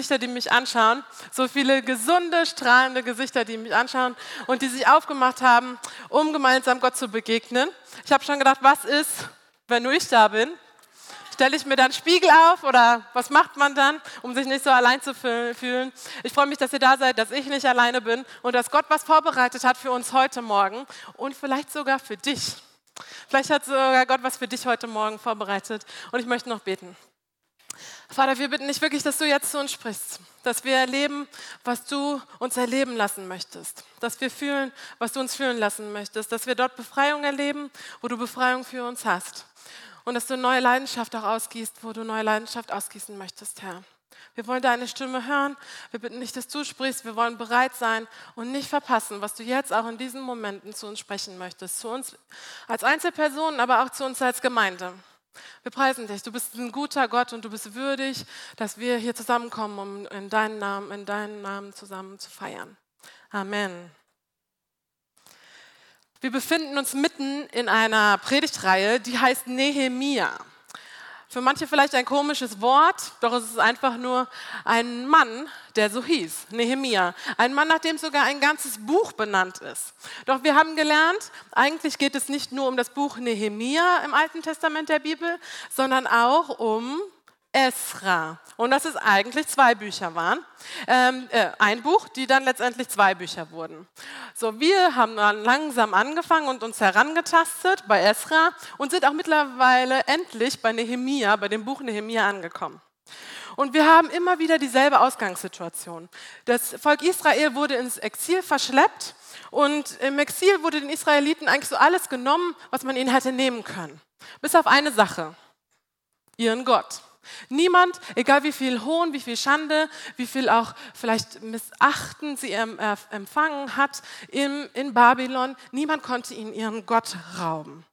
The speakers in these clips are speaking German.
Gesichter, die mich anschauen, so viele gesunde, strahlende Gesichter, die mich anschauen und die sich aufgemacht haben, um gemeinsam Gott zu begegnen. Ich habe schon gedacht, was ist, wenn nur ich da bin? Stelle ich mir dann Spiegel auf oder was macht man dann, um sich nicht so allein zu fühlen? Ich freue mich, dass ihr da seid, dass ich nicht alleine bin und dass Gott was vorbereitet hat für uns heute Morgen und vielleicht sogar für dich. Vielleicht hat sogar Gott was für dich heute Morgen vorbereitet und ich möchte noch beten. Vater, wir bitten dich wirklich, dass du jetzt zu uns sprichst, dass wir erleben, was du uns erleben lassen möchtest, dass wir fühlen, was du uns fühlen lassen möchtest, dass wir dort Befreiung erleben, wo du Befreiung für uns hast und dass du neue Leidenschaft auch ausgießt, wo du neue Leidenschaft ausgießen möchtest, Herr. Wir wollen deine Stimme hören. Wir bitten nicht, dass du sprichst. Wir wollen bereit sein und nicht verpassen, was du jetzt auch in diesen Momenten zu uns sprechen möchtest. Zu uns als Einzelpersonen, aber auch zu uns als Gemeinde. Wir preisen dich. Du bist ein guter Gott und du bist würdig, dass wir hier zusammenkommen, um in deinen Namen, in deinen Namen zusammen zu feiern. Amen. Wir befinden uns mitten in einer Predigtreihe, die heißt Nehemia. Für manche vielleicht ein komisches Wort, doch es ist einfach nur ein Mann, der so hieß, Nehemia. Ein Mann, nach dem sogar ein ganzes Buch benannt ist. Doch wir haben gelernt, eigentlich geht es nicht nur um das Buch Nehemia im Alten Testament der Bibel, sondern auch um Esra. Und dass es eigentlich zwei Bücher waren. Ähm, äh, ein Buch, die dann letztendlich zwei Bücher wurden. So, wir haben dann langsam angefangen und uns herangetastet bei Esra und sind auch mittlerweile endlich bei Nehemia, bei dem Buch Nehemia angekommen. Und wir haben immer wieder dieselbe Ausgangssituation. Das Volk Israel wurde ins Exil verschleppt und im Exil wurde den Israeliten eigentlich so alles genommen, was man ihnen hätte nehmen können. Bis auf eine Sache, ihren Gott. Niemand, egal wie viel Hohn, wie viel Schande, wie viel auch vielleicht Missachten sie empfangen hat in, Babylon, niemand konnte ihnen ihren Gott rauben.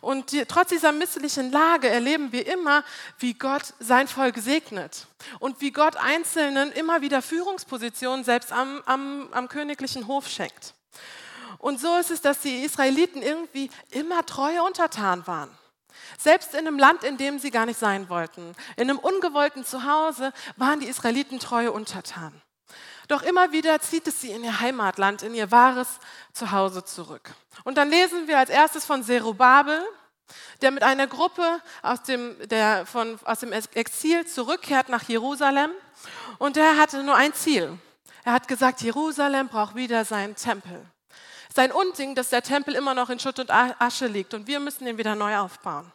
Und trotz dieser misslichen Lage erleben wir immer, wie Gott sein Volk segnet und wie Gott Einzelnen immer wieder Führungspositionen selbst am, am, am königlichen Hof schenkt. Und so ist es, dass die Israeliten irgendwie immer treue Untertan waren. Selbst in einem Land, in dem sie gar nicht sein wollten, in einem ungewollten Zuhause, waren die Israeliten treue Untertan. Doch immer wieder zieht es sie in ihr Heimatland, in ihr wahres Zuhause zurück. Und dann lesen wir als erstes von Zerubabel, der mit einer Gruppe aus dem, der von, aus dem Exil zurückkehrt nach Jerusalem. Und der hatte nur ein Ziel. Er hat gesagt, Jerusalem braucht wieder seinen Tempel. Sein Unding, dass der Tempel immer noch in Schutt und Asche liegt und wir müssen ihn wieder neu aufbauen.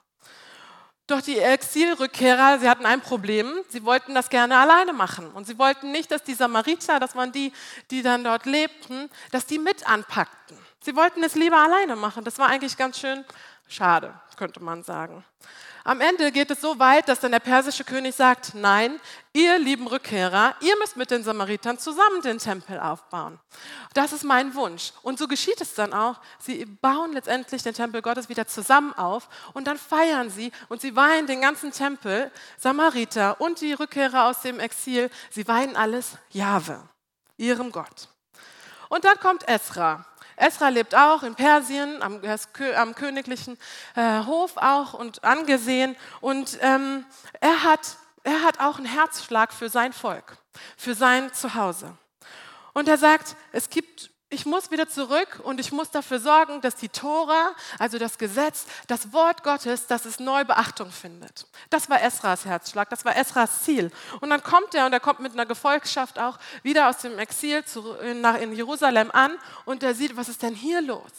Doch die Exilrückkehrer, sie hatten ein Problem. Sie wollten das gerne alleine machen. Und sie wollten nicht, dass die Samariter, das waren die, die dann dort lebten, dass die mit anpackten. Sie wollten es lieber alleine machen. Das war eigentlich ganz schön schade, könnte man sagen. Am Ende geht es so weit, dass dann der persische König sagt, nein, ihr lieben Rückkehrer, ihr müsst mit den Samaritern zusammen den Tempel aufbauen. Das ist mein Wunsch. Und so geschieht es dann auch. Sie bauen letztendlich den Tempel Gottes wieder zusammen auf und dann feiern sie und sie weihen den ganzen Tempel, Samariter und die Rückkehrer aus dem Exil, sie weihen alles Jahwe, ihrem Gott. Und dann kommt Esra. Esra lebt auch in Persien, am, am königlichen äh, Hof auch und angesehen. Und ähm, er, hat, er hat auch einen Herzschlag für sein Volk, für sein Zuhause. Und er sagt, es gibt ich muss wieder zurück und ich muss dafür sorgen, dass die Tora, also das Gesetz, das Wort Gottes, dass es neu Beachtung findet. Das war Esras Herzschlag, das war Esras Ziel. Und dann kommt er und er kommt mit einer Gefolgschaft auch wieder aus dem Exil in Jerusalem an und er sieht, was ist denn hier los?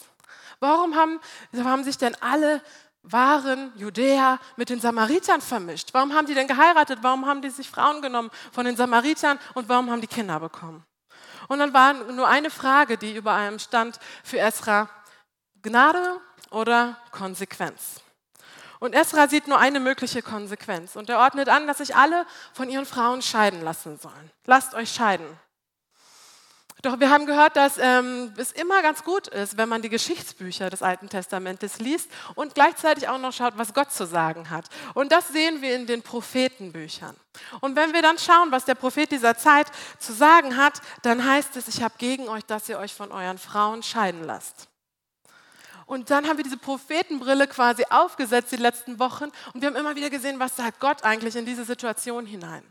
Warum haben, haben sich denn alle wahren Judäer mit den Samaritern vermischt? Warum haben die denn geheiratet? Warum haben die sich Frauen genommen von den Samaritern und warum haben die Kinder bekommen? Und dann war nur eine Frage, die über allem stand für Esra, Gnade oder Konsequenz. Und Esra sieht nur eine mögliche Konsequenz und er ordnet an, dass sich alle von ihren Frauen scheiden lassen sollen. Lasst euch scheiden. Doch wir haben gehört, dass ähm, es immer ganz gut ist, wenn man die Geschichtsbücher des Alten Testamentes liest und gleichzeitig auch noch schaut, was Gott zu sagen hat. Und das sehen wir in den Prophetenbüchern. Und wenn wir dann schauen, was der Prophet dieser Zeit zu sagen hat, dann heißt es, ich habe gegen euch, dass ihr euch von euren Frauen scheiden lasst. Und dann haben wir diese Prophetenbrille quasi aufgesetzt die letzten Wochen und wir haben immer wieder gesehen, was sagt Gott eigentlich in diese Situation hinein.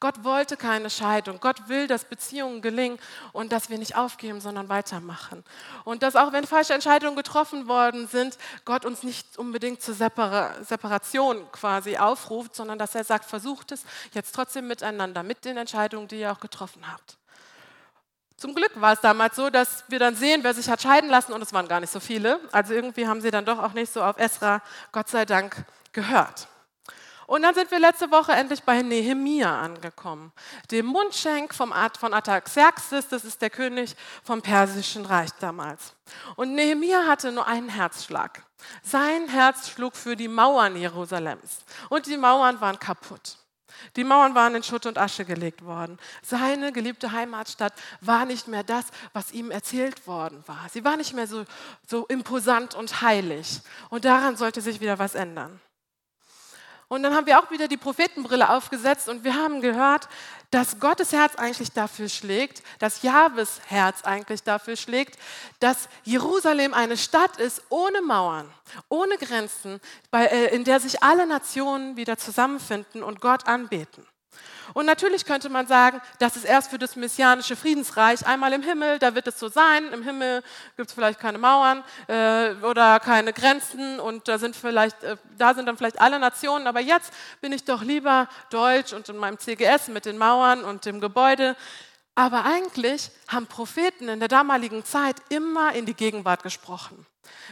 Gott wollte keine Scheidung. Gott will, dass Beziehungen gelingen und dass wir nicht aufgeben, sondern weitermachen. Und dass auch wenn falsche Entscheidungen getroffen worden sind, Gott uns nicht unbedingt zur Separa Separation quasi aufruft, sondern dass er sagt, versucht es jetzt trotzdem miteinander, mit den Entscheidungen, die ihr auch getroffen habt. Zum Glück war es damals so, dass wir dann sehen, wer sich hat scheiden lassen und es waren gar nicht so viele. Also irgendwie haben sie dann doch auch nicht so auf Esra, Gott sei Dank, gehört. Und dann sind wir letzte Woche endlich bei Nehemia angekommen, dem Mundschenk vom Art von Artaxerxes, das ist der König vom Persischen Reich damals. Und Nehemia hatte nur einen Herzschlag. Sein Herz schlug für die Mauern Jerusalems und die Mauern waren kaputt. Die Mauern waren in Schutt und Asche gelegt worden. Seine geliebte Heimatstadt war nicht mehr das, was ihm erzählt worden war. Sie war nicht mehr so, so imposant und heilig. Und daran sollte sich wieder was ändern. Und dann haben wir auch wieder die Prophetenbrille aufgesetzt und wir haben gehört, dass Gottes Herz eigentlich dafür schlägt, dass Jahwes Herz eigentlich dafür schlägt, dass Jerusalem eine Stadt ist ohne Mauern, ohne Grenzen, äh, in der sich alle Nationen wieder zusammenfinden und Gott anbeten. Und natürlich könnte man sagen, das ist erst für das messianische Friedensreich einmal im Himmel, da wird es so sein. Im Himmel gibt es vielleicht keine Mauern äh, oder keine Grenzen und da sind, vielleicht, äh, da sind dann vielleicht alle Nationen. Aber jetzt bin ich doch lieber deutsch und in meinem CGS mit den Mauern und dem Gebäude. Aber eigentlich haben Propheten in der damaligen Zeit immer in die Gegenwart gesprochen.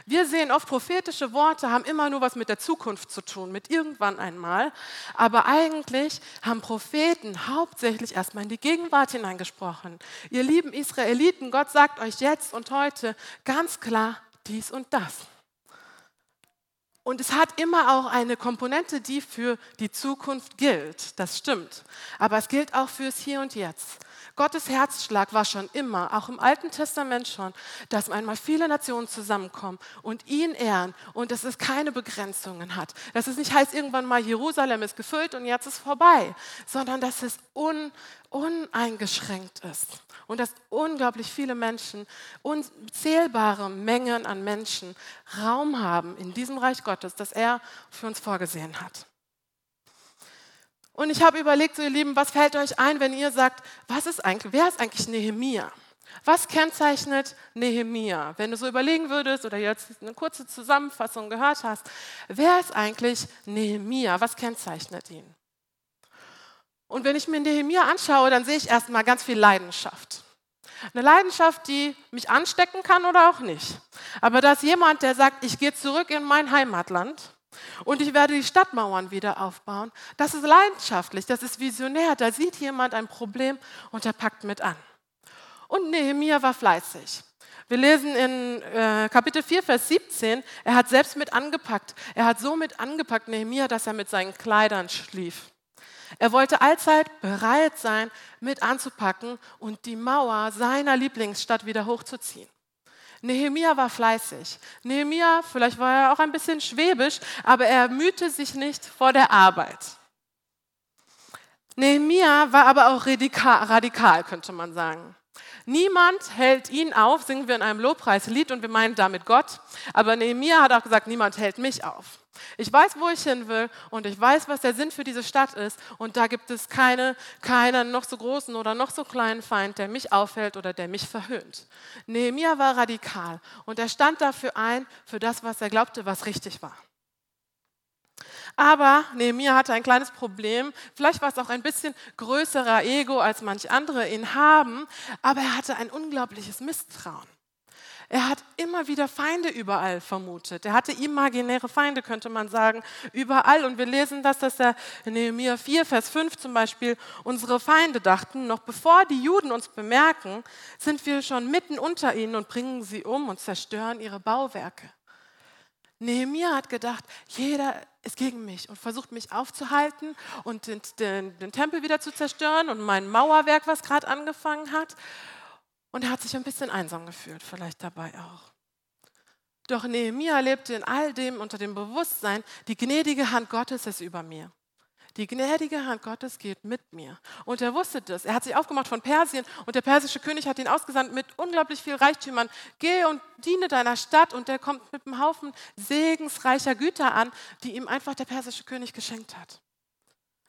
Wir sehen oft, prophetische Worte haben immer nur was mit der Zukunft zu tun, mit irgendwann einmal. Aber eigentlich haben Propheten hauptsächlich erstmal in die Gegenwart hineingesprochen. Ihr lieben Israeliten, Gott sagt euch jetzt und heute ganz klar dies und das. Und es hat immer auch eine Komponente, die für die Zukunft gilt. Das stimmt. Aber es gilt auch fürs Hier und Jetzt. Gottes Herzschlag war schon immer, auch im Alten Testament schon, dass einmal viele Nationen zusammenkommen und ihn ehren und dass es keine Begrenzungen hat. Dass es nicht heißt, irgendwann mal Jerusalem ist gefüllt und jetzt ist vorbei, sondern dass es un, uneingeschränkt ist und dass unglaublich viele Menschen, unzählbare Mengen an Menschen Raum haben in diesem Reich Gottes, das er für uns vorgesehen hat. Und ich habe überlegt, so ihr Lieben, was fällt euch ein, wenn ihr sagt, was ist eigentlich, wer ist eigentlich Nehemia? Was kennzeichnet Nehemia? Wenn du so überlegen würdest oder jetzt eine kurze Zusammenfassung gehört hast, wer ist eigentlich Nehemia? Was kennzeichnet ihn? Und wenn ich mir Nehemia anschaue, dann sehe ich erstmal ganz viel Leidenschaft. Eine Leidenschaft, die mich anstecken kann oder auch nicht. Aber da ist jemand, der sagt, ich gehe zurück in mein Heimatland und ich werde die Stadtmauern wieder aufbauen. Das ist leidenschaftlich, das ist visionär. Da sieht jemand ein Problem und er packt mit an. Und Nehemiah war fleißig. Wir lesen in äh, Kapitel 4, Vers 17, er hat selbst mit angepackt. Er hat so mit angepackt, Nehemiah, dass er mit seinen Kleidern schlief. Er wollte allzeit bereit sein, mit anzupacken und die Mauer seiner Lieblingsstadt wieder hochzuziehen. Nehemia war fleißig. Nehemia, vielleicht war er auch ein bisschen schwäbisch, aber er mühte sich nicht vor der Arbeit. Nehemia war aber auch radikal, könnte man sagen. Niemand hält ihn auf, singen wir in einem Lobpreislied und wir meinen damit Gott. Aber Nehemia hat auch gesagt, niemand hält mich auf. Ich weiß, wo ich hin will und ich weiß, was der Sinn für diese Stadt ist. Und da gibt es keine, keinen noch so großen oder noch so kleinen Feind, der mich aufhält oder der mich verhöhnt. Nehemia war radikal und er stand dafür ein, für das, was er glaubte, was richtig war. Aber Nehemia hatte ein kleines Problem. Vielleicht war es auch ein bisschen größerer Ego, als manch andere ihn haben. Aber er hatte ein unglaubliches Misstrauen. Er hat immer wieder Feinde überall vermutet. Er hatte imaginäre Feinde, könnte man sagen, überall. Und wir lesen das, dass er in Nehemiah 4, Vers 5 zum Beispiel unsere Feinde dachten, noch bevor die Juden uns bemerken, sind wir schon mitten unter ihnen und bringen sie um und zerstören ihre Bauwerke. Nehemiah hat gedacht, jeder ist gegen mich und versucht mich aufzuhalten und den, den, den Tempel wieder zu zerstören und mein Mauerwerk, was gerade angefangen hat. Und er hat sich ein bisschen einsam gefühlt, vielleicht dabei auch. Doch Nehemia lebte in all dem unter dem Bewusstsein, die gnädige Hand Gottes ist über mir. Die gnädige Hand Gottes geht mit mir. Und er wusste das. Er hat sich aufgemacht von Persien und der persische König hat ihn ausgesandt mit unglaublich viel Reichtümern. Geh und diene deiner Stadt und er kommt mit einem Haufen segensreicher Güter an, die ihm einfach der persische König geschenkt hat.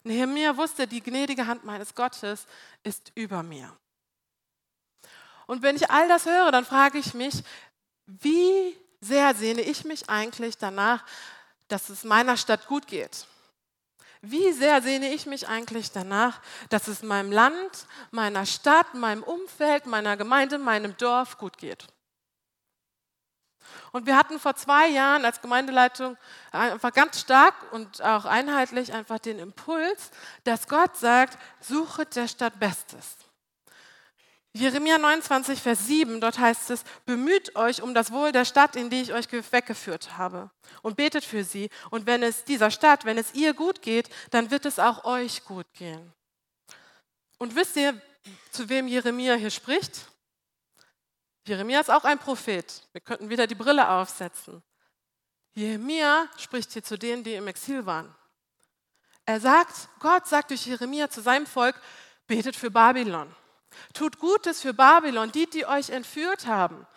Nehemiah wusste, die gnädige Hand meines Gottes ist über mir. Und wenn ich all das höre, dann frage ich mich, wie sehr sehne ich mich eigentlich danach, dass es meiner Stadt gut geht? Wie sehr sehne ich mich eigentlich danach, dass es meinem Land, meiner Stadt, meinem Umfeld, meiner Gemeinde, meinem Dorf gut geht? Und wir hatten vor zwei Jahren als Gemeindeleitung einfach ganz stark und auch einheitlich einfach den Impuls, dass Gott sagt, suchet der Stadt Bestes. Jeremia 29, Vers 7, dort heißt es, bemüht euch um das Wohl der Stadt, in die ich euch weggeführt habe und betet für sie. Und wenn es dieser Stadt, wenn es ihr gut geht, dann wird es auch euch gut gehen. Und wisst ihr, zu wem Jeremia hier spricht? Jeremia ist auch ein Prophet. Wir könnten wieder die Brille aufsetzen. Jeremia spricht hier zu denen, die im Exil waren. Er sagt, Gott sagt durch Jeremia zu seinem Volk, betet für Babylon. Tut Gutes für Babylon, die, die euch entführt haben,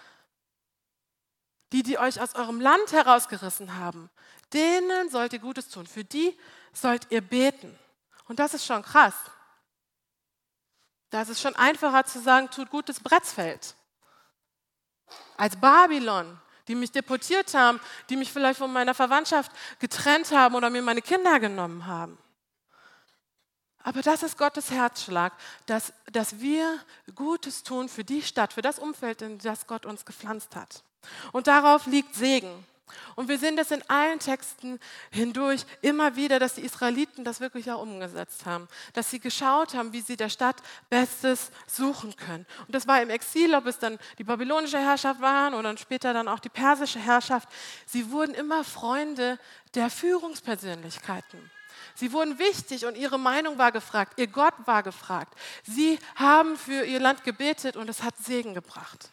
die, die euch aus eurem Land herausgerissen haben. Denen sollt ihr Gutes tun. Für die sollt ihr beten. Und das ist schon krass. Da ist es schon einfacher zu sagen, tut Gutes Bretzfeld. Als Babylon, die mich deportiert haben, die mich vielleicht von meiner Verwandtschaft getrennt haben oder mir meine Kinder genommen haben. Aber das ist Gottes Herzschlag, dass, dass wir Gutes tun für die Stadt, für das Umfeld, in das Gott uns gepflanzt hat. Und darauf liegt Segen. Und wir sehen das in allen Texten hindurch immer wieder, dass die Israeliten das wirklich auch umgesetzt haben. Dass sie geschaut haben, wie sie der Stadt Bestes suchen können. Und das war im Exil, ob es dann die babylonische Herrschaft waren oder später dann auch die persische Herrschaft. Sie wurden immer Freunde der Führungspersönlichkeiten. Sie wurden wichtig und ihre Meinung war gefragt, ihr Gott war gefragt. Sie haben für ihr Land gebetet und es hat Segen gebracht.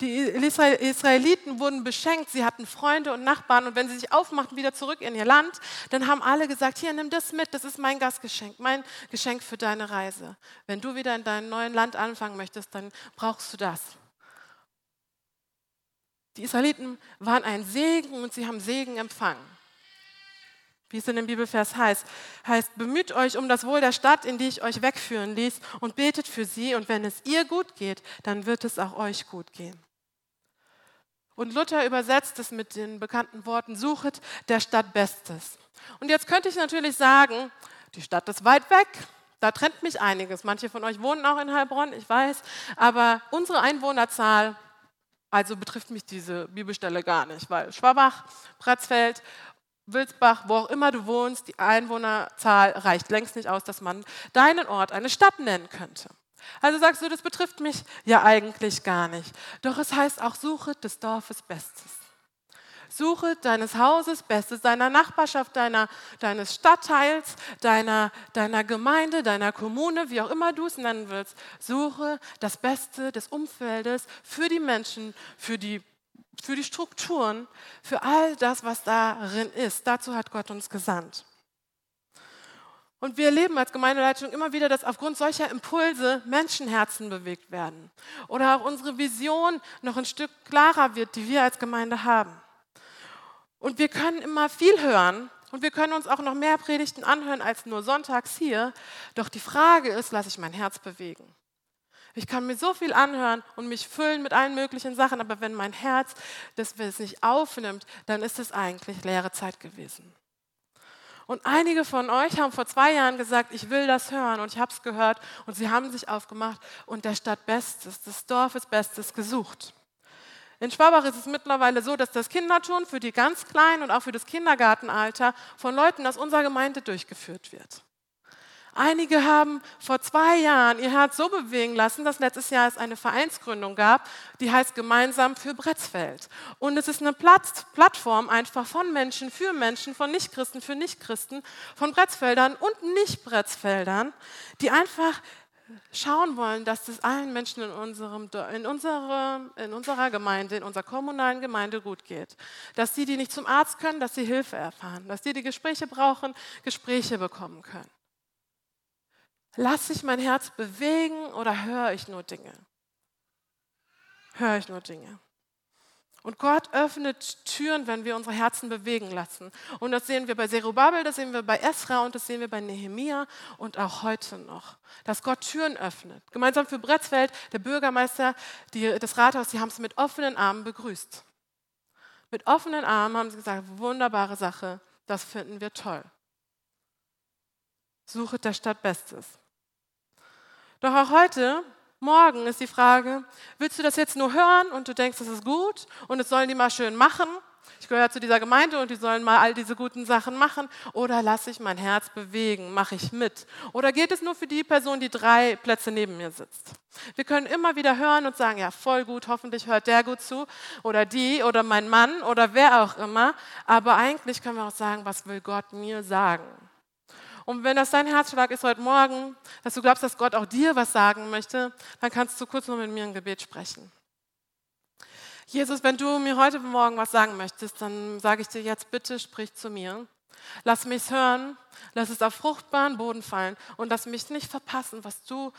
Die Israeliten wurden beschenkt, sie hatten Freunde und Nachbarn und wenn sie sich aufmachten wieder zurück in ihr Land, dann haben alle gesagt, hier, nimm das mit, das ist mein Gastgeschenk, mein Geschenk für deine Reise. Wenn du wieder in deinem neuen Land anfangen möchtest, dann brauchst du das. Die Israeliten waren ein Segen und sie haben Segen empfangen wie es in dem Bibelvers heißt, heißt, bemüht euch um das Wohl der Stadt, in die ich euch wegführen ließ und betet für sie und wenn es ihr gut geht, dann wird es auch euch gut gehen. Und Luther übersetzt es mit den bekannten Worten, suchet der Stadt Bestes. Und jetzt könnte ich natürlich sagen, die Stadt ist weit weg, da trennt mich einiges. Manche von euch wohnen auch in Heilbronn, ich weiß, aber unsere Einwohnerzahl, also betrifft mich diese Bibelstelle gar nicht, weil Schwabach, Pretzfeld Wilsbach, wo auch immer du wohnst, die Einwohnerzahl reicht längst nicht aus, dass man deinen Ort eine Stadt nennen könnte. Also sagst du, das betrifft mich ja eigentlich gar nicht. Doch es heißt auch, suche des Dorfes Bestes. Suche deines Hauses Bestes, deiner Nachbarschaft, deiner, deines Stadtteils, deiner, deiner Gemeinde, deiner Kommune, wie auch immer du es nennen willst. Suche das Beste des Umfeldes für die Menschen, für die für die Strukturen, für all das, was darin ist. Dazu hat Gott uns gesandt. Und wir erleben als Gemeindeleitung immer wieder, dass aufgrund solcher Impulse Menschenherzen bewegt werden. Oder auch unsere Vision noch ein Stück klarer wird, die wir als Gemeinde haben. Und wir können immer viel hören und wir können uns auch noch mehr Predigten anhören als nur sonntags hier. Doch die Frage ist, lasse ich mein Herz bewegen? Ich kann mir so viel anhören und mich füllen mit allen möglichen Sachen, aber wenn mein Herz das nicht aufnimmt, dann ist es eigentlich leere Zeit gewesen. Und einige von euch haben vor zwei Jahren gesagt, ich will das hören und ich habe es gehört und sie haben sich aufgemacht und der Stadt Bestes, des Dorfes Bestes gesucht. In Schwabach ist es mittlerweile so, dass das Kinderturn für die ganz Kleinen und auch für das Kindergartenalter von Leuten aus unserer Gemeinde durchgeführt wird. Einige haben vor zwei Jahren ihr Herz so bewegen lassen, dass letztes Jahr es eine Vereinsgründung gab, die heißt Gemeinsam für Bretzfeld. Und es ist eine Plattform einfach von Menschen für Menschen, von Nichtchristen für Nichtchristen, von Bretzfeldern und Nicht-Bretzfeldern, die einfach schauen wollen, dass es allen Menschen in, unserem, in, unserer, in unserer Gemeinde, in unserer kommunalen Gemeinde gut geht. Dass die, die nicht zum Arzt können, dass sie Hilfe erfahren. Dass die, die Gespräche brauchen, Gespräche bekommen können. Lass sich mein Herz bewegen oder höre ich nur Dinge? Höre ich nur Dinge? Und Gott öffnet Türen, wenn wir unsere Herzen bewegen lassen. Und das sehen wir bei Zerubabel, das sehen wir bei Esra und das sehen wir bei Nehemia und auch heute noch, dass Gott Türen öffnet. Gemeinsam für Bretzfeld, der Bürgermeister, die, das Rathaus, die haben es mit offenen Armen begrüßt. Mit offenen Armen haben sie gesagt, wunderbare Sache, das finden wir toll. Suche der Stadt Bestes. Doch auch heute Morgen ist die Frage, willst du das jetzt nur hören und du denkst, das ist gut und es sollen die mal schön machen? Ich gehöre zu dieser Gemeinde und die sollen mal all diese guten Sachen machen. Oder lasse ich mein Herz bewegen, mache ich mit? Oder geht es nur für die Person, die drei Plätze neben mir sitzt? Wir können immer wieder hören und sagen, ja, voll gut, hoffentlich hört der gut zu oder die oder mein Mann oder wer auch immer. Aber eigentlich können wir auch sagen, was will Gott mir sagen? Und wenn das dein Herzschlag ist heute Morgen, dass du glaubst, dass Gott auch dir was sagen möchte, dann kannst du kurz noch mit mir ein Gebet sprechen. Jesus, wenn du mir heute Morgen was sagen möchtest, dann sage ich dir jetzt, bitte sprich zu mir. Lass mich hören, lass es auf fruchtbaren Boden fallen und lass mich nicht verpassen, was du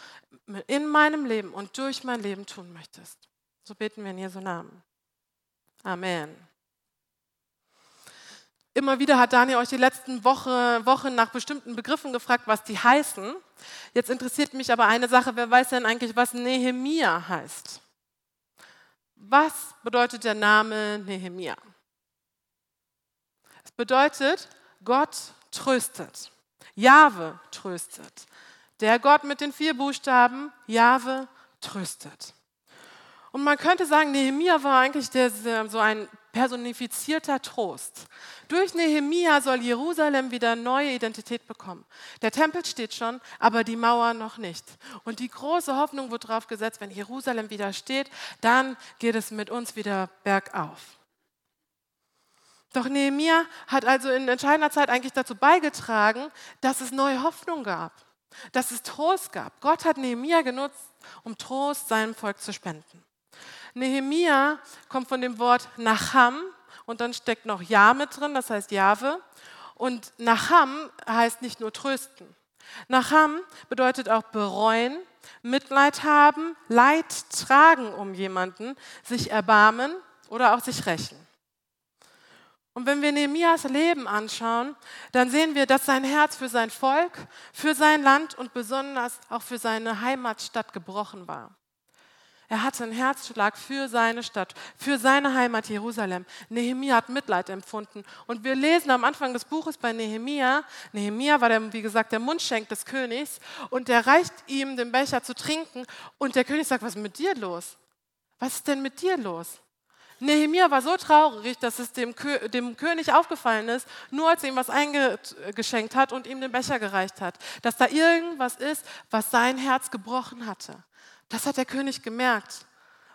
in meinem Leben und durch mein Leben tun möchtest. So beten wir in Jesu Namen. Amen. Immer wieder hat Daniel euch die letzten Woche, Wochen nach bestimmten Begriffen gefragt, was die heißen. Jetzt interessiert mich aber eine Sache, wer weiß denn eigentlich, was Nehemia heißt? Was bedeutet der Name Nehemia? Es bedeutet, Gott tröstet. Jahwe tröstet. Der Gott mit den vier Buchstaben, Jahwe tröstet. Und man könnte sagen, Nehemia war eigentlich der, so ein personifizierter Trost. Durch Nehemia soll Jerusalem wieder neue Identität bekommen. Der Tempel steht schon, aber die Mauer noch nicht. Und die große Hoffnung wird darauf gesetzt, wenn Jerusalem wieder steht, dann geht es mit uns wieder bergauf. Doch Nehemia hat also in entscheidender Zeit eigentlich dazu beigetragen, dass es neue Hoffnung gab, dass es Trost gab. Gott hat Nehemia genutzt, um Trost seinem Volk zu spenden. Nehemia kommt von dem Wort Nacham und dann steckt noch Ja mit drin, das heißt Jahwe. Und Nacham heißt nicht nur trösten. Nacham bedeutet auch bereuen, Mitleid haben, Leid tragen um jemanden, sich erbarmen oder auch sich rächen. Und wenn wir Nehemias Leben anschauen, dann sehen wir, dass sein Herz für sein Volk, für sein Land und besonders auch für seine Heimatstadt gebrochen war. Er hatte einen Herzschlag für seine Stadt, für seine Heimat Jerusalem. Nehemia hat Mitleid empfunden. Und wir lesen am Anfang des Buches bei Nehemia, Nehemia war, der, wie gesagt, der Mundschenk des Königs und der reicht ihm den Becher zu trinken und der König sagt, was ist mit dir los? Was ist denn mit dir los? Nehemia war so traurig, dass es dem, Kö dem, König aufgefallen ist, nur als er ihm was eingeschenkt hat und ihm den Becher gereicht hat, dass da irgendwas ist, was sein Herz gebrochen hatte. Das hat der König gemerkt,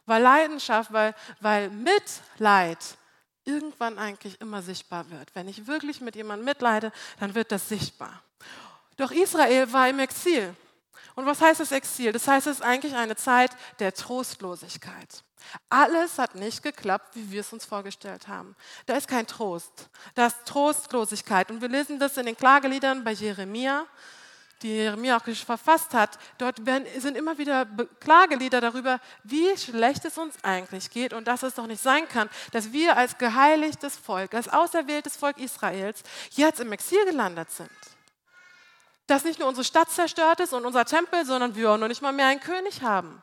weil Leidenschaft, weil, weil Mitleid irgendwann eigentlich immer sichtbar wird. Wenn ich wirklich mit jemandem mitleide, dann wird das sichtbar. Doch Israel war im Exil. Und was heißt das Exil? Das heißt, es ist eigentlich eine Zeit der Trostlosigkeit. Alles hat nicht geklappt, wie wir es uns vorgestellt haben. Da ist kein Trost. Da ist Trostlosigkeit. Und wir lesen das in den Klageliedern bei Jeremia die Jeremia auch verfasst hat, dort sind immer wieder Klagelieder darüber, wie schlecht es uns eigentlich geht und dass es doch nicht sein kann, dass wir als geheiligtes Volk, als auserwähltes Volk Israels jetzt im Exil gelandet sind. Dass nicht nur unsere Stadt zerstört ist und unser Tempel, sondern wir auch noch nicht mal mehr einen König haben.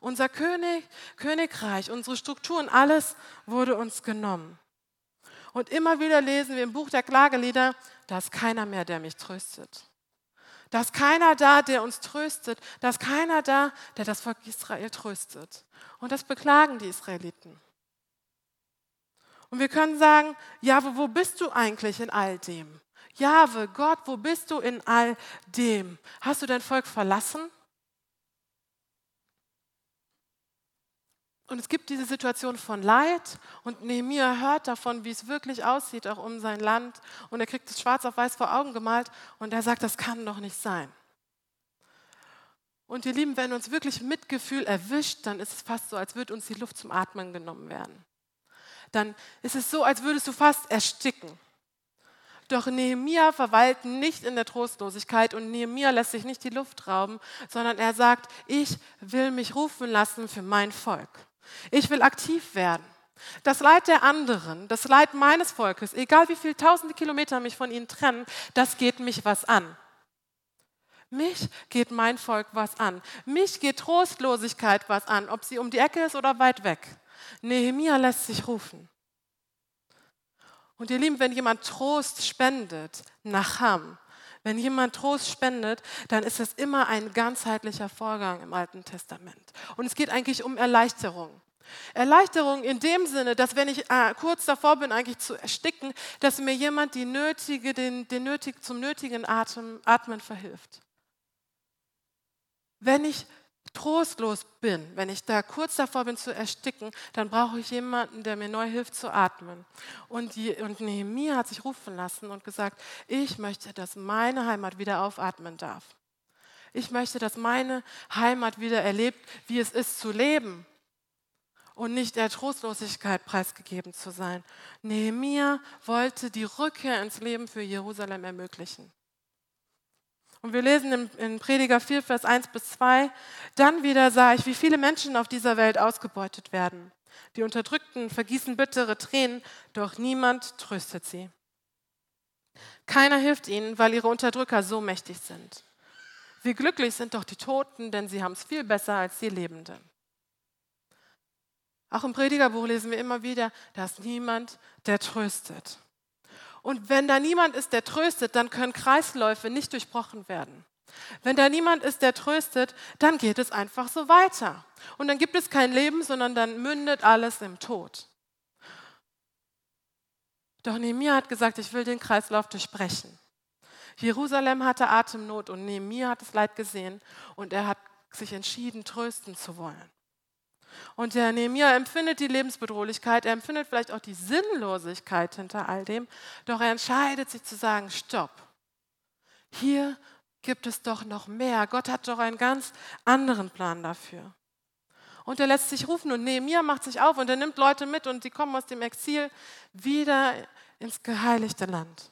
Unser König, Königreich, unsere Strukturen, alles wurde uns genommen. Und immer wieder lesen wir im Buch der Klagelieder, da ist keiner mehr, der mich tröstet. Da ist keiner da, der uns tröstet. Da ist keiner da, der das Volk Israel tröstet. Und das beklagen die Israeliten. Und wir können sagen, Jahwe, wo bist du eigentlich in all dem? Jahwe, Gott, wo bist du in all dem? Hast du dein Volk verlassen? Und es gibt diese Situation von Leid und Nehemiah hört davon, wie es wirklich aussieht, auch um sein Land. Und er kriegt es schwarz auf weiß vor Augen gemalt und er sagt, das kann doch nicht sein. Und ihr Lieben, wenn uns wirklich Mitgefühl erwischt, dann ist es fast so, als würde uns die Luft zum Atmen genommen werden. Dann ist es so, als würdest du fast ersticken. Doch Nehemia verweilt nicht in der Trostlosigkeit und Nehemia lässt sich nicht die Luft rauben, sondern er sagt, ich will mich rufen lassen für mein Volk. Ich will aktiv werden. Das Leid der anderen, das Leid meines Volkes, egal wie viele tausende Kilometer mich von ihnen trennen, das geht mich was an. Mich geht mein Volk was an. Mich geht Trostlosigkeit was an, ob sie um die Ecke ist oder weit weg. Nehemia lässt sich rufen. Und ihr Lieben, wenn jemand Trost spendet, Nacham, wenn jemand Trost spendet, dann ist das immer ein ganzheitlicher Vorgang im Alten Testament. Und es geht eigentlich um Erleichterung. Erleichterung in dem Sinne, dass wenn ich äh, kurz davor bin, eigentlich zu ersticken, dass mir jemand die nötige, den, den nötig, zum nötigen Atem, Atmen verhilft. Wenn ich trostlos bin, wenn ich da kurz davor bin zu ersticken, dann brauche ich jemanden, der mir neu hilft zu atmen. Und, die, und Nehemiah hat sich rufen lassen und gesagt, ich möchte, dass meine Heimat wieder aufatmen darf. Ich möchte, dass meine Heimat wieder erlebt, wie es ist zu leben und nicht der Trostlosigkeit preisgegeben zu sein. Nehemiah wollte die Rückkehr ins Leben für Jerusalem ermöglichen. Und wir lesen in, Prediger 4, Vers 1 bis 2, dann wieder sah ich, wie viele Menschen auf dieser Welt ausgebeutet werden. Die Unterdrückten vergießen bittere Tränen, doch niemand tröstet sie. Keiner hilft ihnen, weil ihre Unterdrücker so mächtig sind. Wie glücklich sind doch die Toten, denn sie haben es viel besser als die Lebenden. Auch im Predigerbuch lesen wir immer wieder, da ist niemand, der tröstet. Und wenn da niemand ist, der tröstet, dann können Kreisläufe nicht durchbrochen werden. Wenn da niemand ist, der tröstet, dann geht es einfach so weiter. Und dann gibt es kein Leben, sondern dann mündet alles im Tod. Doch Nehemiah hat gesagt, ich will den Kreislauf durchbrechen. Jerusalem hatte Atemnot und Nehemiah hat das Leid gesehen und er hat sich entschieden, trösten zu wollen. Und der Nehemiah empfindet die Lebensbedrohlichkeit, er empfindet vielleicht auch die Sinnlosigkeit hinter all dem, doch er entscheidet sich zu sagen, stopp, hier gibt es doch noch mehr. Gott hat doch einen ganz anderen Plan dafür. Und er lässt sich rufen und Nehemiah macht sich auf und er nimmt Leute mit und die kommen aus dem Exil wieder ins geheiligte Land.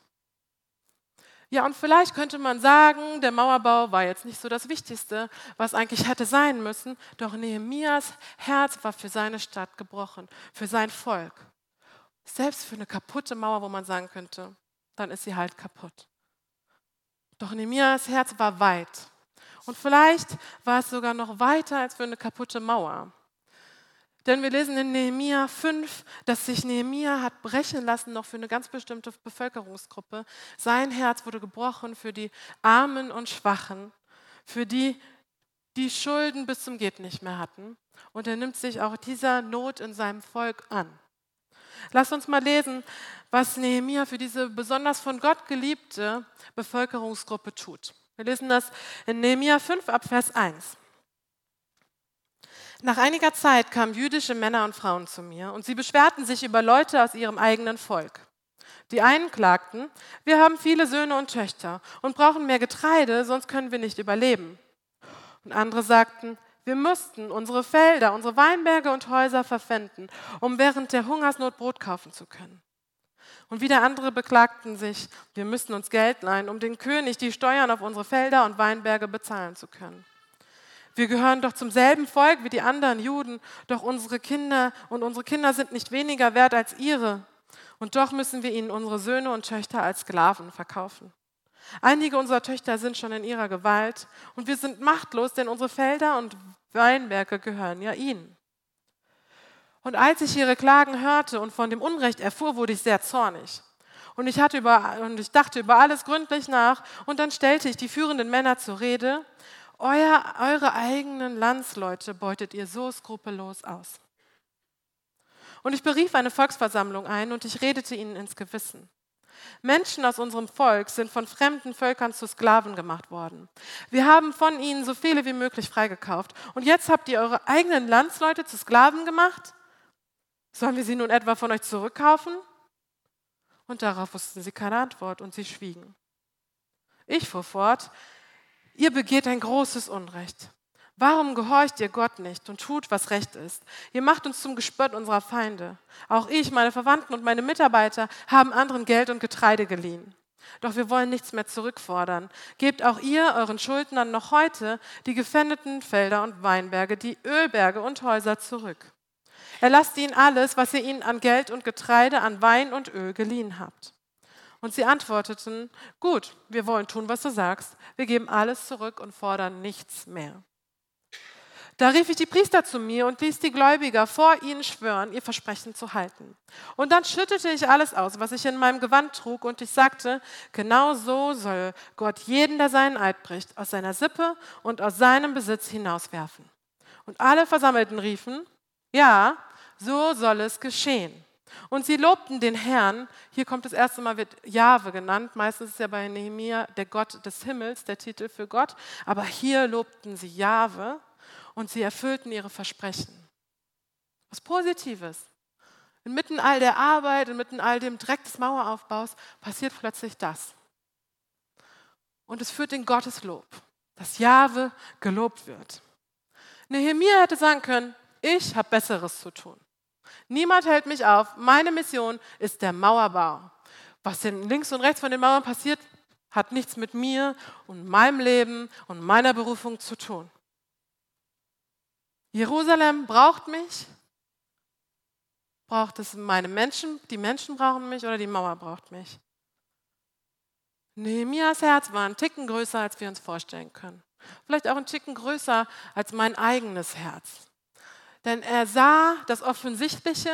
Ja, und vielleicht könnte man sagen, der Mauerbau war jetzt nicht so das Wichtigste, was eigentlich hätte sein müssen, doch Nehemias Herz war für seine Stadt gebrochen, für sein Volk. Selbst für eine kaputte Mauer, wo man sagen könnte, dann ist sie halt kaputt. Doch Nehemias Herz war weit. Und vielleicht war es sogar noch weiter als für eine kaputte Mauer. Denn wir lesen in Nehemia 5, dass sich Nehemia hat brechen lassen, noch für eine ganz bestimmte Bevölkerungsgruppe. Sein Herz wurde gebrochen für die Armen und Schwachen, für die, die Schulden bis zum Geht nicht mehr hatten. Und er nimmt sich auch dieser Not in seinem Volk an. Lass uns mal lesen, was Nehemia für diese besonders von Gott geliebte Bevölkerungsgruppe tut. Wir lesen das in Nehemia 5 ab Vers 1. Nach einiger Zeit kamen jüdische Männer und Frauen zu mir und sie beschwerten sich über Leute aus ihrem eigenen Volk. Die einen klagten, wir haben viele Söhne und Töchter und brauchen mehr Getreide, sonst können wir nicht überleben. Und andere sagten, wir müssten unsere Felder, unsere Weinberge und Häuser verpfänden, um während der Hungersnot Brot kaufen zu können. Und wieder andere beklagten sich, wir müssten uns Geld leihen, um den König die Steuern auf unsere Felder und Weinberge bezahlen zu können. Wir gehören doch zum selben Volk wie die anderen Juden, doch unsere Kinder und unsere Kinder sind nicht weniger wert als ihre. Und doch müssen wir ihnen unsere Söhne und Töchter als Sklaven verkaufen. Einige unserer Töchter sind schon in ihrer Gewalt und wir sind machtlos, denn unsere Felder und Weinberge gehören ja ihnen. Und als ich ihre Klagen hörte und von dem Unrecht erfuhr, wurde ich sehr zornig. Und ich, hatte über, und ich dachte über alles gründlich nach und dann stellte ich die führenden Männer zur Rede euer, eure eigenen Landsleute beutet ihr so skrupellos aus. Und ich berief eine Volksversammlung ein und ich redete ihnen ins Gewissen. Menschen aus unserem Volk sind von fremden Völkern zu Sklaven gemacht worden. Wir haben von ihnen so viele wie möglich freigekauft. Und jetzt habt ihr eure eigenen Landsleute zu Sklaven gemacht? Sollen wir sie nun etwa von euch zurückkaufen? Und darauf wussten sie keine Antwort und sie schwiegen. Ich fuhr fort, Ihr begeht ein großes Unrecht. Warum gehorcht ihr Gott nicht und tut, was recht ist? Ihr macht uns zum Gespött unserer Feinde. Auch ich, meine Verwandten und meine Mitarbeiter haben anderen Geld und Getreide geliehen. Doch wir wollen nichts mehr zurückfordern. Gebt auch ihr euren Schuldnern noch heute die gefändeten Felder und Weinberge, die Ölberge und Häuser zurück. Erlasst ihnen alles, was ihr ihnen an Geld und Getreide, an Wein und Öl geliehen habt. Und sie antworteten, gut, wir wollen tun, was du sagst. Wir geben alles zurück und fordern nichts mehr. Da rief ich die Priester zu mir und ließ die Gläubiger vor ihnen schwören, ihr Versprechen zu halten. Und dann schüttete ich alles aus, was ich in meinem Gewand trug, und ich sagte, genau so soll Gott jeden, der seinen Eid bricht, aus seiner Sippe und aus seinem Besitz hinauswerfen. Und alle Versammelten riefen, ja, so soll es geschehen. Und sie lobten den Herrn. Hier kommt das erste Mal, wird Jahwe genannt. Meistens ist ja bei Nehemia der Gott des Himmels, der Titel für Gott. Aber hier lobten sie Jahwe und sie erfüllten ihre Versprechen. Was Positives. Inmitten all der Arbeit, inmitten all dem Dreck des Maueraufbaus passiert plötzlich das. Und es führt in Gottes Lob, dass Jahwe gelobt wird. Nehemia hätte sagen können, ich habe Besseres zu tun. Niemand hält mich auf. Meine Mission ist der Mauerbau. Was links und rechts von den Mauern passiert, hat nichts mit mir und meinem Leben und meiner Berufung zu tun. Jerusalem braucht mich. Braucht es meine Menschen? Die Menschen brauchen mich oder die Mauer braucht mich? Nehemias Herz war ein Ticken größer, als wir uns vorstellen können. Vielleicht auch ein Ticken größer als mein eigenes Herz. Denn er sah das Offensichtliche,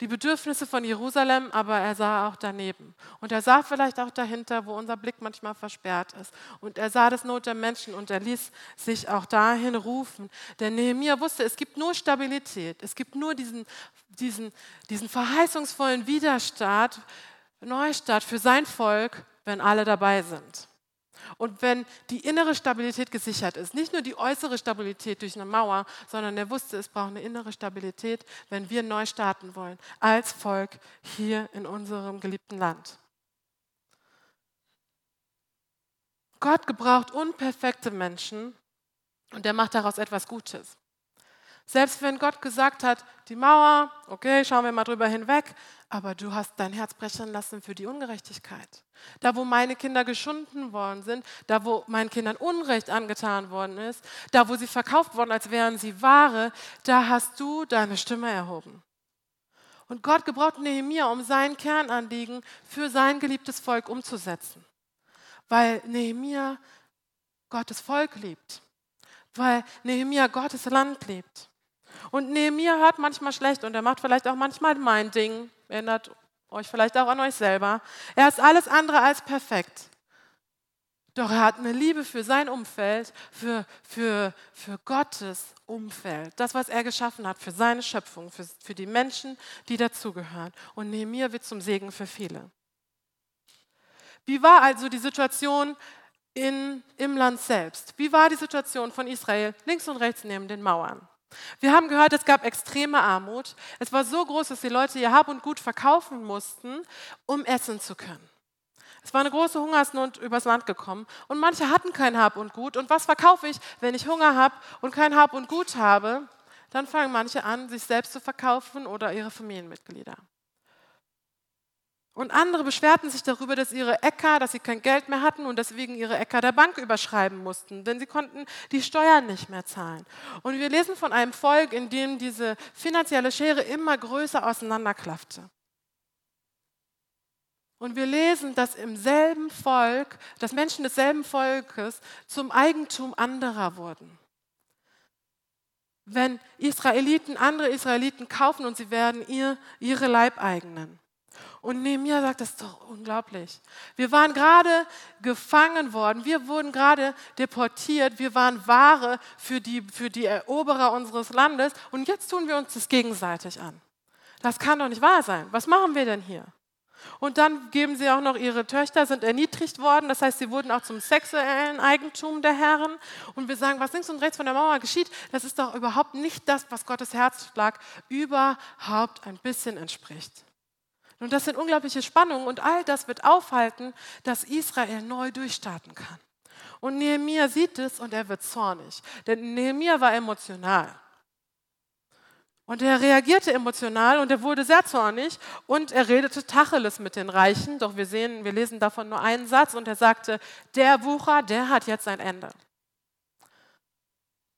die Bedürfnisse von Jerusalem, aber er sah auch daneben. Und er sah vielleicht auch dahinter, wo unser Blick manchmal versperrt ist. Und er sah das Not der Menschen und er ließ sich auch dahin rufen. Denn Nehemiah wusste, es gibt nur Stabilität, es gibt nur diesen, diesen, diesen verheißungsvollen Widerstart, Neustart für sein Volk, wenn alle dabei sind. Und wenn die innere Stabilität gesichert ist, nicht nur die äußere Stabilität durch eine Mauer, sondern er wusste, es braucht eine innere Stabilität, wenn wir neu starten wollen, als Volk hier in unserem geliebten Land. Gott gebraucht unperfekte Menschen und er macht daraus etwas Gutes. Selbst wenn Gott gesagt hat, die Mauer, okay, schauen wir mal drüber hinweg, aber du hast dein Herz brechen lassen für die Ungerechtigkeit. Da, wo meine Kinder geschunden worden sind, da, wo meinen Kindern Unrecht angetan worden ist, da, wo sie verkauft wurden, als wären sie Ware, da hast du deine Stimme erhoben. Und Gott gebraucht Nehemia, um sein Kernanliegen für sein geliebtes Volk umzusetzen. Weil Nehemia Gottes Volk liebt. Weil Nehemia Gottes Land liebt. Und Nehemiah hört manchmal schlecht und er macht vielleicht auch manchmal mein Ding. Erinnert euch vielleicht auch an euch selber. Er ist alles andere als perfekt. Doch er hat eine Liebe für sein Umfeld, für, für, für Gottes Umfeld. Das, was er geschaffen hat, für seine Schöpfung, für, für die Menschen, die dazugehören. Und Nehemiah wird zum Segen für viele. Wie war also die Situation in, im Land selbst? Wie war die Situation von Israel links und rechts neben den Mauern? Wir haben gehört, es gab extreme Armut. Es war so groß, dass die Leute ihr Hab und Gut verkaufen mussten, um essen zu können. Es war eine große Hungersnot übers Land gekommen und manche hatten kein Hab und Gut. Und was verkaufe ich, wenn ich Hunger habe und kein Hab und Gut habe? Dann fangen manche an, sich selbst zu verkaufen oder ihre Familienmitglieder. Und andere beschwerten sich darüber, dass ihre Äcker, dass sie kein Geld mehr hatten und deswegen ihre Äcker der Bank überschreiben mussten, denn sie konnten die Steuern nicht mehr zahlen. Und wir lesen von einem Volk, in dem diese finanzielle Schere immer größer auseinanderklaffte. Und wir lesen, dass im selben Volk, dass Menschen desselben Volkes zum Eigentum anderer wurden. Wenn Israeliten andere Israeliten kaufen und sie werden ihr, ihre Leibeigenen. Und Nehemiah sagt, das ist doch unglaublich. Wir waren gerade gefangen worden, wir wurden gerade deportiert, wir waren Ware für die, für die Eroberer unseres Landes und jetzt tun wir uns das gegenseitig an. Das kann doch nicht wahr sein. Was machen wir denn hier? Und dann geben sie auch noch, ihre Töchter sind erniedrigt worden, das heißt, sie wurden auch zum sexuellen Eigentum der Herren. Und wir sagen, was links und rechts von der Mauer geschieht, das ist doch überhaupt nicht das, was Gottes Herzschlag überhaupt ein bisschen entspricht. Und das sind unglaubliche Spannungen und all das wird aufhalten, dass Israel neu durchstarten kann. Und Nehemiah sieht es und er wird zornig, denn Nehemiah war emotional. Und er reagierte emotional und er wurde sehr zornig und er redete Tacheles mit den Reichen. Doch wir sehen, wir lesen davon nur einen Satz und er sagte, der Wucher, der hat jetzt ein Ende.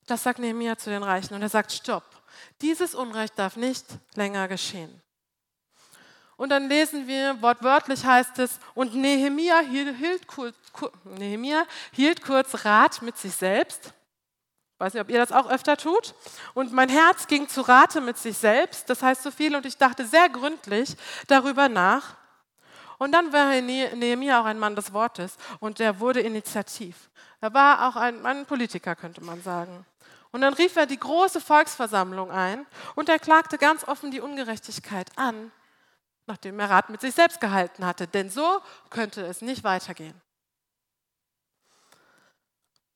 Das sagt Nehemiah zu den Reichen und er sagt, stopp. Dieses Unrecht darf nicht länger geschehen. Und dann lesen wir, wortwörtlich heißt es, und Nehemia hielt, hielt, Nehemia hielt kurz Rat mit sich selbst. Weiß nicht, ob ihr das auch öfter tut. Und mein Herz ging zu Rate mit sich selbst. Das heißt so viel. Und ich dachte sehr gründlich darüber nach. Und dann war Nehemia auch ein Mann des Wortes. Und er wurde initiativ. Er war auch ein, ein Politiker, könnte man sagen. Und dann rief er die große Volksversammlung ein und er klagte ganz offen die Ungerechtigkeit an, nachdem er Rat mit sich selbst gehalten hatte. Denn so könnte es nicht weitergehen.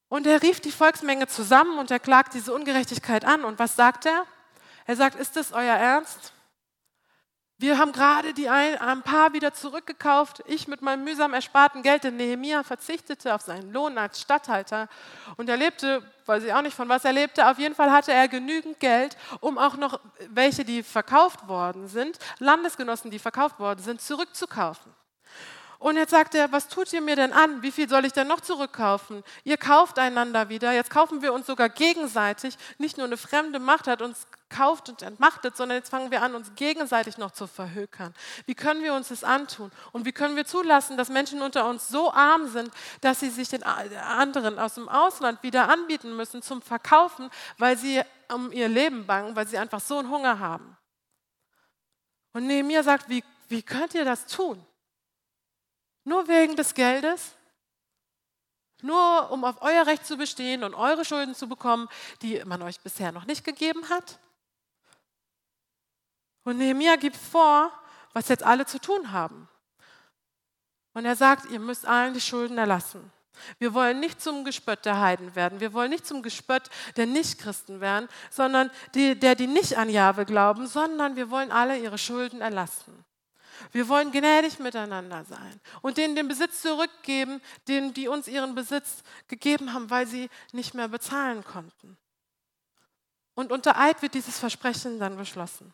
Und er rief die Volksmenge zusammen und er klagt diese Ungerechtigkeit an. Und was sagt er? Er sagt, ist das euer Ernst? Wir haben gerade die ein, ein paar wieder zurückgekauft. Ich mit meinem mühsam ersparten Geld, denn Nehemia verzichtete auf seinen Lohn als Statthalter und er lebte, weiß ich auch nicht von was er lebte, auf jeden Fall hatte er genügend Geld, um auch noch welche, die verkauft worden sind, Landesgenossen, die verkauft worden sind, zurückzukaufen. Und jetzt sagt er, was tut ihr mir denn an? Wie viel soll ich denn noch zurückkaufen? Ihr kauft einander wieder. Jetzt kaufen wir uns sogar gegenseitig. Nicht nur eine fremde Macht hat uns kauft und entmachtet, sondern jetzt fangen wir an, uns gegenseitig noch zu verhökern. Wie können wir uns das antun? Und wie können wir zulassen, dass Menschen unter uns so arm sind, dass sie sich den anderen aus dem Ausland wieder anbieten müssen zum Verkaufen, weil sie um ihr Leben bangen, weil sie einfach so einen Hunger haben? Und Nehemiah sagt, wie, wie könnt ihr das tun? Nur wegen des Geldes? Nur um auf euer Recht zu bestehen und eure Schulden zu bekommen, die man euch bisher noch nicht gegeben hat? Und Nehemiah gibt vor, was jetzt alle zu tun haben. Und er sagt, ihr müsst allen die Schulden erlassen. Wir wollen nicht zum Gespött der Heiden werden. Wir wollen nicht zum Gespött der Nichtchristen werden, sondern die, der, die nicht an Jahwe glauben, sondern wir wollen alle ihre Schulden erlassen. Wir wollen gnädig miteinander sein und denen den Besitz zurückgeben, denen, die uns ihren Besitz gegeben haben, weil sie nicht mehr bezahlen konnten. Und unter Eid wird dieses Versprechen dann beschlossen.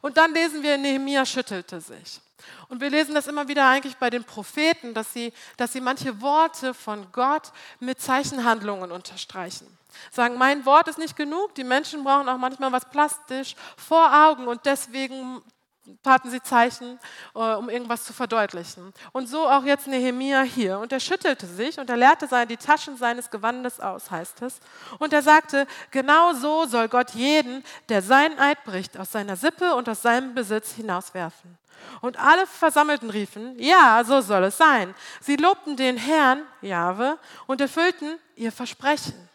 Und dann lesen wir, Nehemia schüttelte sich. Und wir lesen das immer wieder eigentlich bei den Propheten, dass sie, dass sie manche Worte von Gott mit Zeichenhandlungen unterstreichen. Sagen, mein Wort ist nicht genug, die Menschen brauchen auch manchmal was plastisch vor Augen und deswegen taten sie Zeichen, äh, um irgendwas zu verdeutlichen. Und so auch jetzt Nehemia hier. Und er schüttelte sich und er leerte die Taschen seines Gewandes aus, heißt es. Und er sagte, genau so soll Gott jeden, der seinen Eid bricht, aus seiner Sippe und aus seinem Besitz hinauswerfen. Und alle Versammelten riefen, ja, so soll es sein. Sie lobten den Herrn, Jahwe, und erfüllten ihr Versprechen.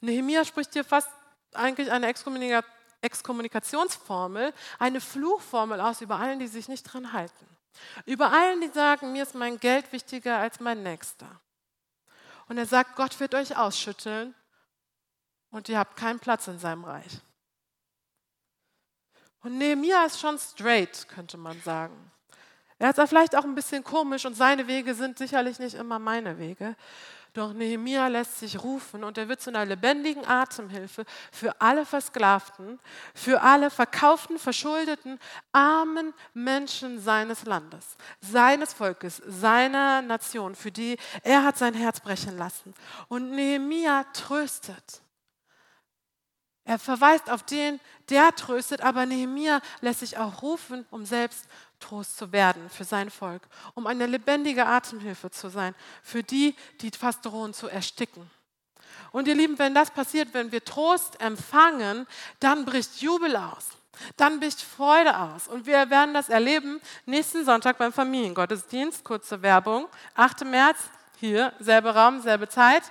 Nehemia spricht hier fast eigentlich eine Exkommunikation Exkommunikationsformel eine Fluchformel aus über allen, die sich nicht dran halten. Über allen, die sagen, mir ist mein Geld wichtiger als mein Nächster. Und er sagt, Gott wird euch ausschütteln und ihr habt keinen Platz in seinem Reich. Und Nehemiah ist schon straight, könnte man sagen. Er ist vielleicht auch ein bisschen komisch und seine Wege sind sicherlich nicht immer meine Wege. Doch Nehemia lässt sich rufen und er wird zu einer lebendigen Atemhilfe für alle Versklavten, für alle verkauften, verschuldeten, armen Menschen seines Landes, seines Volkes, seiner Nation, für die er hat sein Herz brechen lassen. Und Nehemia tröstet. Er verweist auf den, der tröstet, aber Nehemia lässt sich auch rufen, um selbst Trost zu werden für sein Volk, um eine lebendige Atemhilfe zu sein für die, die fast drohen zu ersticken. Und ihr Lieben, wenn das passiert, wenn wir Trost empfangen, dann bricht Jubel aus. Dann bricht Freude aus. Und wir werden das erleben nächsten Sonntag beim Familiengottesdienst. Kurze Werbung. 8. März, hier, selbe Raum, selbe Zeit.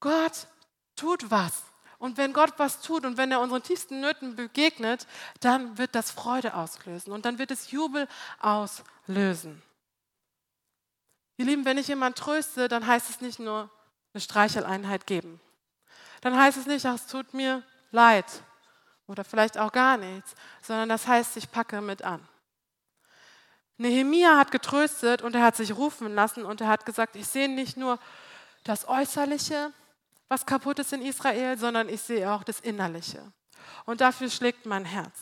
Gott tut was. Und wenn Gott was tut und wenn er unseren tiefsten Nöten begegnet, dann wird das Freude auslösen und dann wird es Jubel auslösen. Ihr Lieben, wenn ich jemanden tröste, dann heißt es nicht nur eine Streicheleinheit geben. Dann heißt es nicht, ach, es tut mir leid oder vielleicht auch gar nichts, sondern das heißt, ich packe mit an. Nehemia hat getröstet und er hat sich rufen lassen und er hat gesagt, ich sehe nicht nur das Äußerliche, was kaputt ist in Israel, sondern ich sehe auch das Innerliche. Und dafür schlägt mein Herz.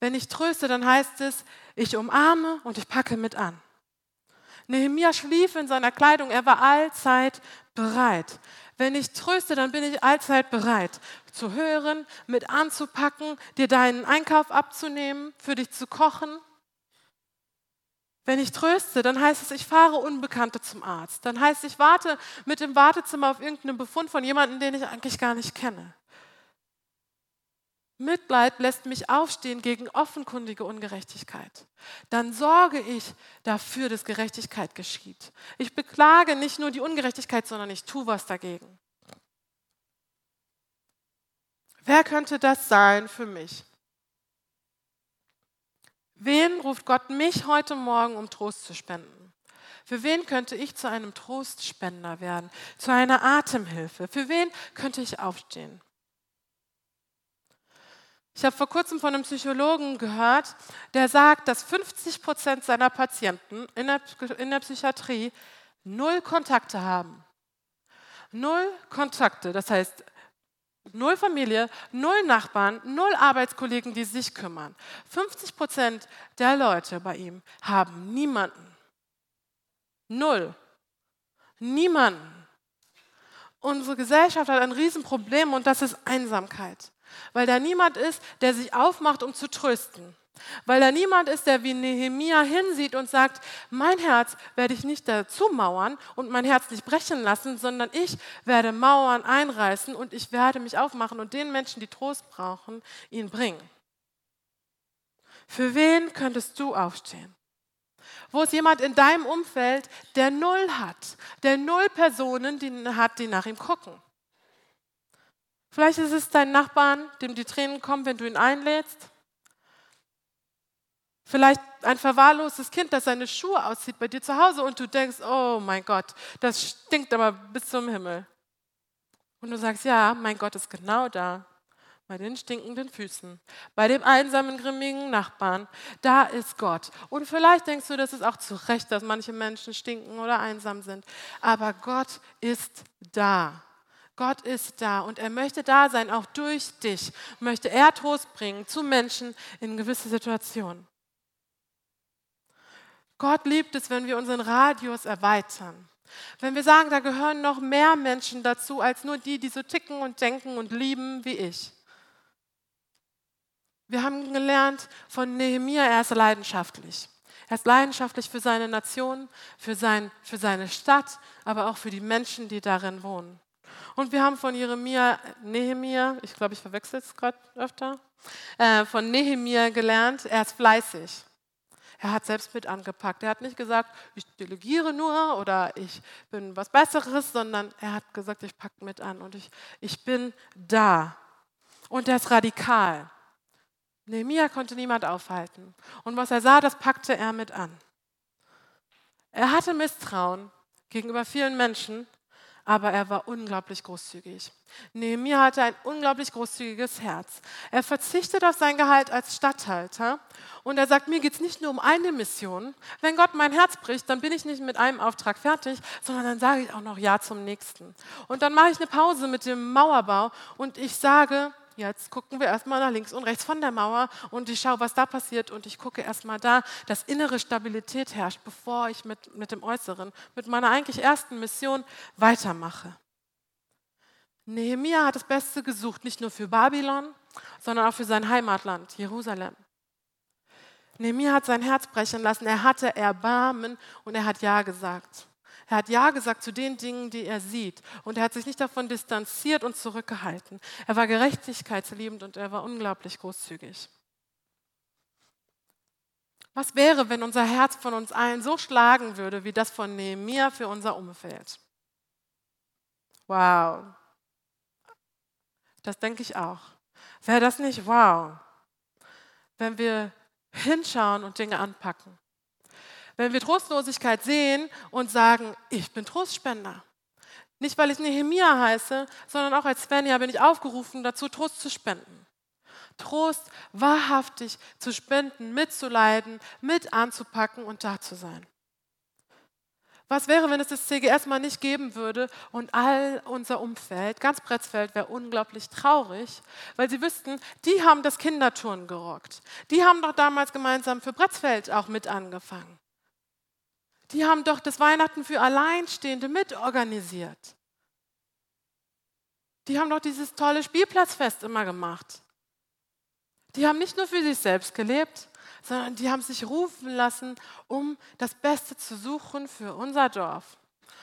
Wenn ich tröste, dann heißt es, ich umarme und ich packe mit an. Nehemia schlief in seiner Kleidung, er war allzeit bereit. Wenn ich tröste, dann bin ich allzeit bereit zu hören, mit anzupacken, dir deinen Einkauf abzunehmen, für dich zu kochen. Wenn ich tröste, dann heißt es, ich fahre Unbekannte zum Arzt. Dann heißt es, ich warte mit dem Wartezimmer auf irgendeinen Befund von jemandem, den ich eigentlich gar nicht kenne. Mitleid lässt mich aufstehen gegen offenkundige Ungerechtigkeit. Dann sorge ich dafür, dass Gerechtigkeit geschieht. Ich beklage nicht nur die Ungerechtigkeit, sondern ich tue was dagegen. Wer könnte das sein für mich? Wen ruft Gott mich heute Morgen, um Trost zu spenden? Für wen könnte ich zu einem Trostspender werden, zu einer Atemhilfe? Für wen könnte ich aufstehen? Ich habe vor kurzem von einem Psychologen gehört, der sagt, dass 50 Prozent seiner Patienten in der, in der Psychiatrie null Kontakte haben. Null Kontakte, das heißt null Familie, null Nachbarn, null Arbeitskollegen, die sich kümmern. 50 Prozent der Leute bei ihm haben niemanden. Null. Niemanden. Unsere Gesellschaft hat ein Riesenproblem und das ist Einsamkeit. Weil da niemand ist, der sich aufmacht, um zu trösten. Weil da niemand ist, der wie Nehemia hinsieht und sagt, mein Herz werde ich nicht dazu mauern und mein Herz nicht brechen lassen, sondern ich werde Mauern einreißen und ich werde mich aufmachen und den Menschen, die Trost brauchen, ihn bringen. Für wen könntest du aufstehen? Wo ist jemand in deinem Umfeld, der null hat, der null Personen die hat, die nach ihm gucken? Vielleicht ist es dein Nachbarn, dem die Tränen kommen, wenn du ihn einlädst. Vielleicht ein verwahrlostes Kind, das seine Schuhe auszieht bei dir zu Hause und du denkst, oh mein Gott, das stinkt aber bis zum Himmel. Und du sagst, ja, mein Gott ist genau da, bei den stinkenden Füßen, bei dem einsamen, grimmigen Nachbarn. Da ist Gott. Und vielleicht denkst du, das ist auch zu Recht, dass manche Menschen stinken oder einsam sind. Aber Gott ist da. Gott ist da und er möchte da sein, auch durch dich möchte er Trost bringen zu Menschen in gewisse Situationen. Gott liebt es, wenn wir unseren Radius erweitern. Wenn wir sagen, da gehören noch mehr Menschen dazu, als nur die, die so ticken und denken und lieben wie ich. Wir haben gelernt von Nehemia, er ist leidenschaftlich. Er ist leidenschaftlich für seine Nation, für, sein, für seine Stadt, aber auch für die Menschen, die darin wohnen. Und wir haben von Jeremia, Nehemia, ich glaube, ich verwechsel es gerade öfter, äh, von Nehemia gelernt, er ist fleißig. Er hat selbst mit angepackt. Er hat nicht gesagt, ich delegiere nur oder ich bin was Besseres, sondern er hat gesagt, ich packe mit an und ich, ich bin da. Und er ist radikal. Nehemia konnte niemand aufhalten. Und was er sah, das packte er mit an. Er hatte Misstrauen gegenüber vielen Menschen, aber er war unglaublich großzügig. Nehemiah hatte ein unglaublich großzügiges Herz. Er verzichtet auf sein Gehalt als Statthalter und er sagt, mir geht es nicht nur um eine Mission. Wenn Gott mein Herz bricht, dann bin ich nicht mit einem Auftrag fertig, sondern dann sage ich auch noch Ja zum nächsten. Und dann mache ich eine Pause mit dem Mauerbau und ich sage, Jetzt gucken wir erstmal nach links und rechts von der Mauer und ich schaue, was da passiert und ich gucke erstmal da, dass innere Stabilität herrscht, bevor ich mit, mit dem Äußeren, mit meiner eigentlich ersten Mission weitermache. Nehemia hat das Beste gesucht, nicht nur für Babylon, sondern auch für sein Heimatland, Jerusalem. Nehemia hat sein Herz brechen lassen, er hatte Erbarmen und er hat Ja gesagt. Er hat Ja gesagt zu den Dingen, die er sieht. Und er hat sich nicht davon distanziert und zurückgehalten. Er war gerechtigkeitsliebend und er war unglaublich großzügig. Was wäre, wenn unser Herz von uns allen so schlagen würde, wie das von Nehemiah für unser Umfeld? Wow. Das denke ich auch. Wäre das nicht wow, wenn wir hinschauen und Dinge anpacken? Wenn wir Trostlosigkeit sehen und sagen, ich bin Trostspender. Nicht, weil ich Nehemia heiße, sondern auch als Svenja bin ich aufgerufen, dazu Trost zu spenden. Trost wahrhaftig zu spenden, mitzuleiden, mit anzupacken und da zu sein. Was wäre, wenn es das CGS mal nicht geben würde und all unser Umfeld, ganz Bretzfeld, wäre unglaublich traurig, weil sie wüssten, die haben das Kinderturnen gerockt. Die haben doch damals gemeinsam für Bretzfeld auch mit angefangen. Die haben doch das Weihnachten für Alleinstehende mitorganisiert. Die haben doch dieses tolle Spielplatzfest immer gemacht. Die haben nicht nur für sich selbst gelebt, sondern die haben sich rufen lassen, um das Beste zu suchen für unser Dorf,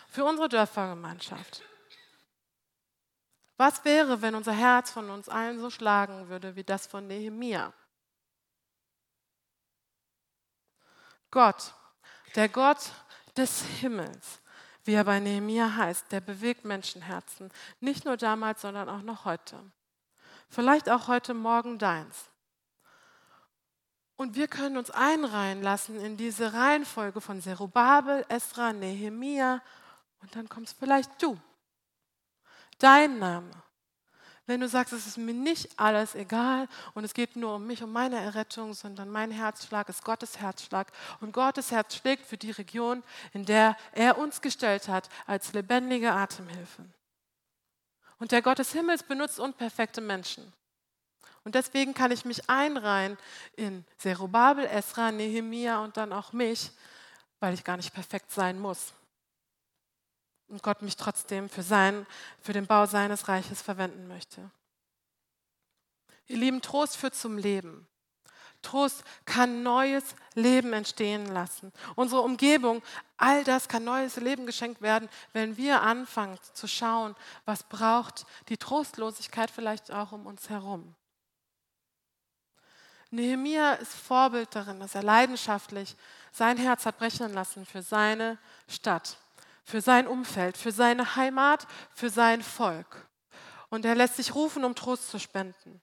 für unsere Dörfergemeinschaft. Was wäre, wenn unser Herz von uns allen so schlagen würde wie das von Nehemia? Gott, der Gott des Himmels, wie er bei Nehemia heißt, der bewegt Menschenherzen. Nicht nur damals, sondern auch noch heute. Vielleicht auch heute Morgen deins. Und wir können uns einreihen lassen in diese Reihenfolge von Zerubabel, Esra, Nehemia und dann kommst vielleicht du. Dein Name. Wenn du sagst, es ist mir nicht alles egal und es geht nur um mich, um meine Errettung, sondern mein Herzschlag ist Gottes Herzschlag und Gottes Herz schlägt für die Region, in der er uns gestellt hat als lebendige Atemhilfe. Und der Gott des Himmels benutzt unperfekte Menschen. Und deswegen kann ich mich einreihen in Zerubabel, Esra, Nehemia und dann auch mich, weil ich gar nicht perfekt sein muss und Gott mich trotzdem für, sein, für den Bau seines Reiches verwenden möchte. Ihr Lieben, Trost führt zum Leben. Trost kann neues Leben entstehen lassen. Unsere Umgebung, all das kann neues Leben geschenkt werden, wenn wir anfangen zu schauen, was braucht die Trostlosigkeit vielleicht auch um uns herum. Nehemia ist Vorbild darin, dass er leidenschaftlich sein Herz hat brechen lassen für seine Stadt für sein Umfeld, für seine Heimat, für sein Volk. Und er lässt sich rufen, um Trost zu spenden,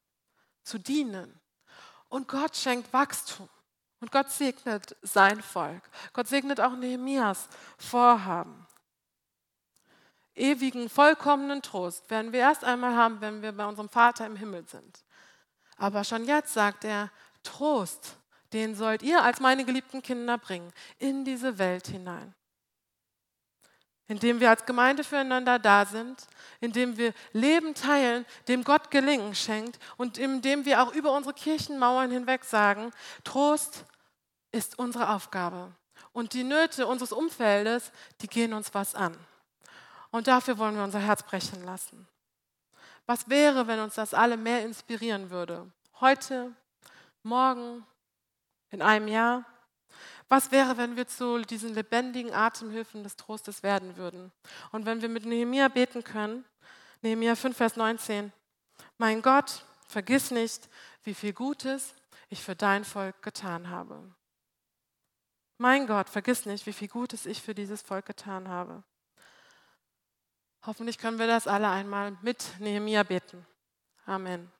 zu dienen. Und Gott schenkt Wachstum. Und Gott segnet sein Volk. Gott segnet auch Nehemias Vorhaben. Ewigen, vollkommenen Trost werden wir erst einmal haben, wenn wir bei unserem Vater im Himmel sind. Aber schon jetzt sagt er, Trost, den sollt ihr als meine geliebten Kinder bringen in diese Welt hinein indem wir als Gemeinde füreinander da sind, indem wir Leben teilen, dem Gott Gelingen schenkt und indem wir auch über unsere Kirchenmauern hinweg sagen, Trost ist unsere Aufgabe. Und die Nöte unseres Umfeldes, die gehen uns was an. Und dafür wollen wir unser Herz brechen lassen. Was wäre, wenn uns das alle mehr inspirieren würde? Heute, morgen, in einem Jahr? Was wäre, wenn wir zu diesen lebendigen Atemhilfen des Trostes werden würden? Und wenn wir mit Nehemia beten können, Nehemia 5, Vers 19, mein Gott, vergiss nicht, wie viel Gutes ich für dein Volk getan habe. Mein Gott, vergiss nicht, wie viel Gutes ich für dieses Volk getan habe. Hoffentlich können wir das alle einmal mit Nehemia beten. Amen.